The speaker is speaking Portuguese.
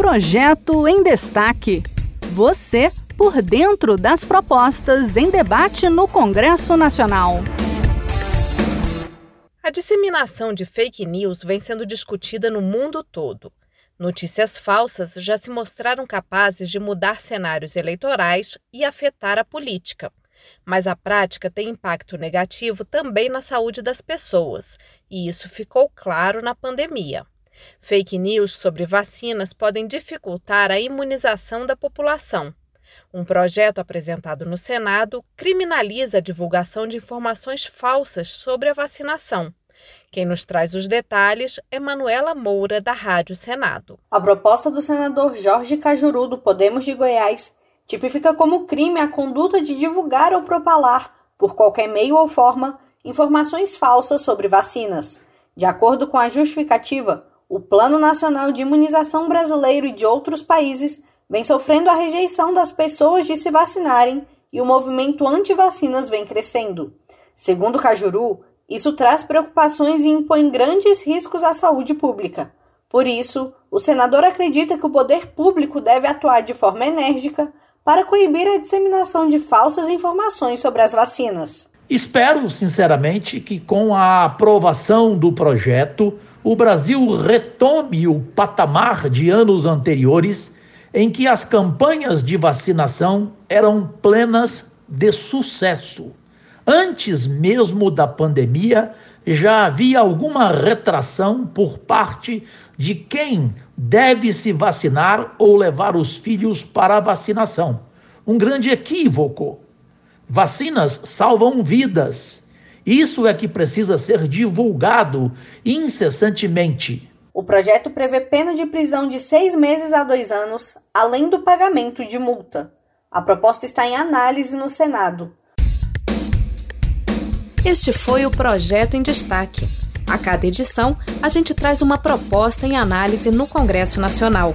Projeto em Destaque. Você por dentro das propostas em debate no Congresso Nacional. A disseminação de fake news vem sendo discutida no mundo todo. Notícias falsas já se mostraram capazes de mudar cenários eleitorais e afetar a política. Mas a prática tem impacto negativo também na saúde das pessoas, e isso ficou claro na pandemia. Fake news sobre vacinas podem dificultar a imunização da população. Um projeto apresentado no Senado criminaliza a divulgação de informações falsas sobre a vacinação. Quem nos traz os detalhes é Manuela Moura, da Rádio Senado. A proposta do senador Jorge Cajuru, do Podemos de Goiás, tipifica como crime a conduta de divulgar ou propalar, por qualquer meio ou forma, informações falsas sobre vacinas. De acordo com a justificativa, o Plano Nacional de Imunização Brasileiro e de outros países vem sofrendo a rejeição das pessoas de se vacinarem e o movimento anti-vacinas vem crescendo. Segundo Cajuru, isso traz preocupações e impõe grandes riscos à saúde pública. Por isso, o senador acredita que o poder público deve atuar de forma enérgica para coibir a disseminação de falsas informações sobre as vacinas. Espero, sinceramente, que com a aprovação do projeto, o Brasil retome o patamar de anos anteriores em que as campanhas de vacinação eram plenas de sucesso. Antes mesmo da pandemia, já havia alguma retração por parte de quem deve se vacinar ou levar os filhos para a vacinação. Um grande equívoco. Vacinas salvam vidas. Isso é que precisa ser divulgado incessantemente. O projeto prevê pena de prisão de seis meses a dois anos, além do pagamento de multa. A proposta está em análise no Senado. Este foi o Projeto em Destaque. A cada edição, a gente traz uma proposta em análise no Congresso Nacional.